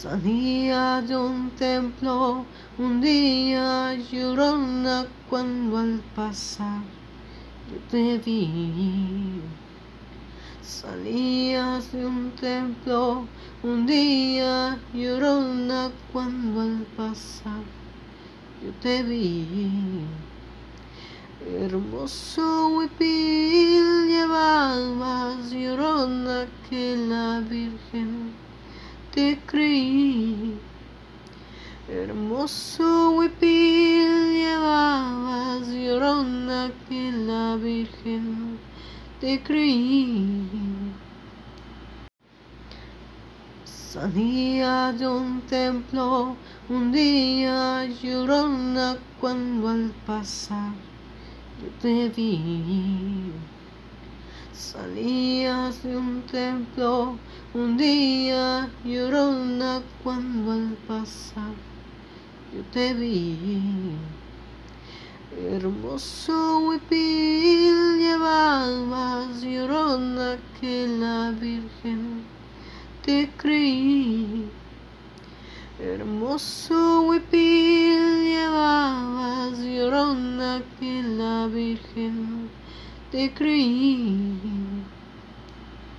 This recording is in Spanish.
Salía de un templo un día llorona cuando al pasar yo te vi. Salías de un templo un día llorona cuando al pasar yo te vi. Hermoso huipil llevabas llorona que la Virgen te creí. Hermoso huipil llevabas llorona que la Virgen te creí. Salía de un templo un día llorona cuando al pasar yo te vi. Un templo un día llorona cuando al pasar yo te vi. Hermoso huipil llevabas llorona que la Virgen te creí. Hermoso huipil llevabas llorona que la Virgen te creí.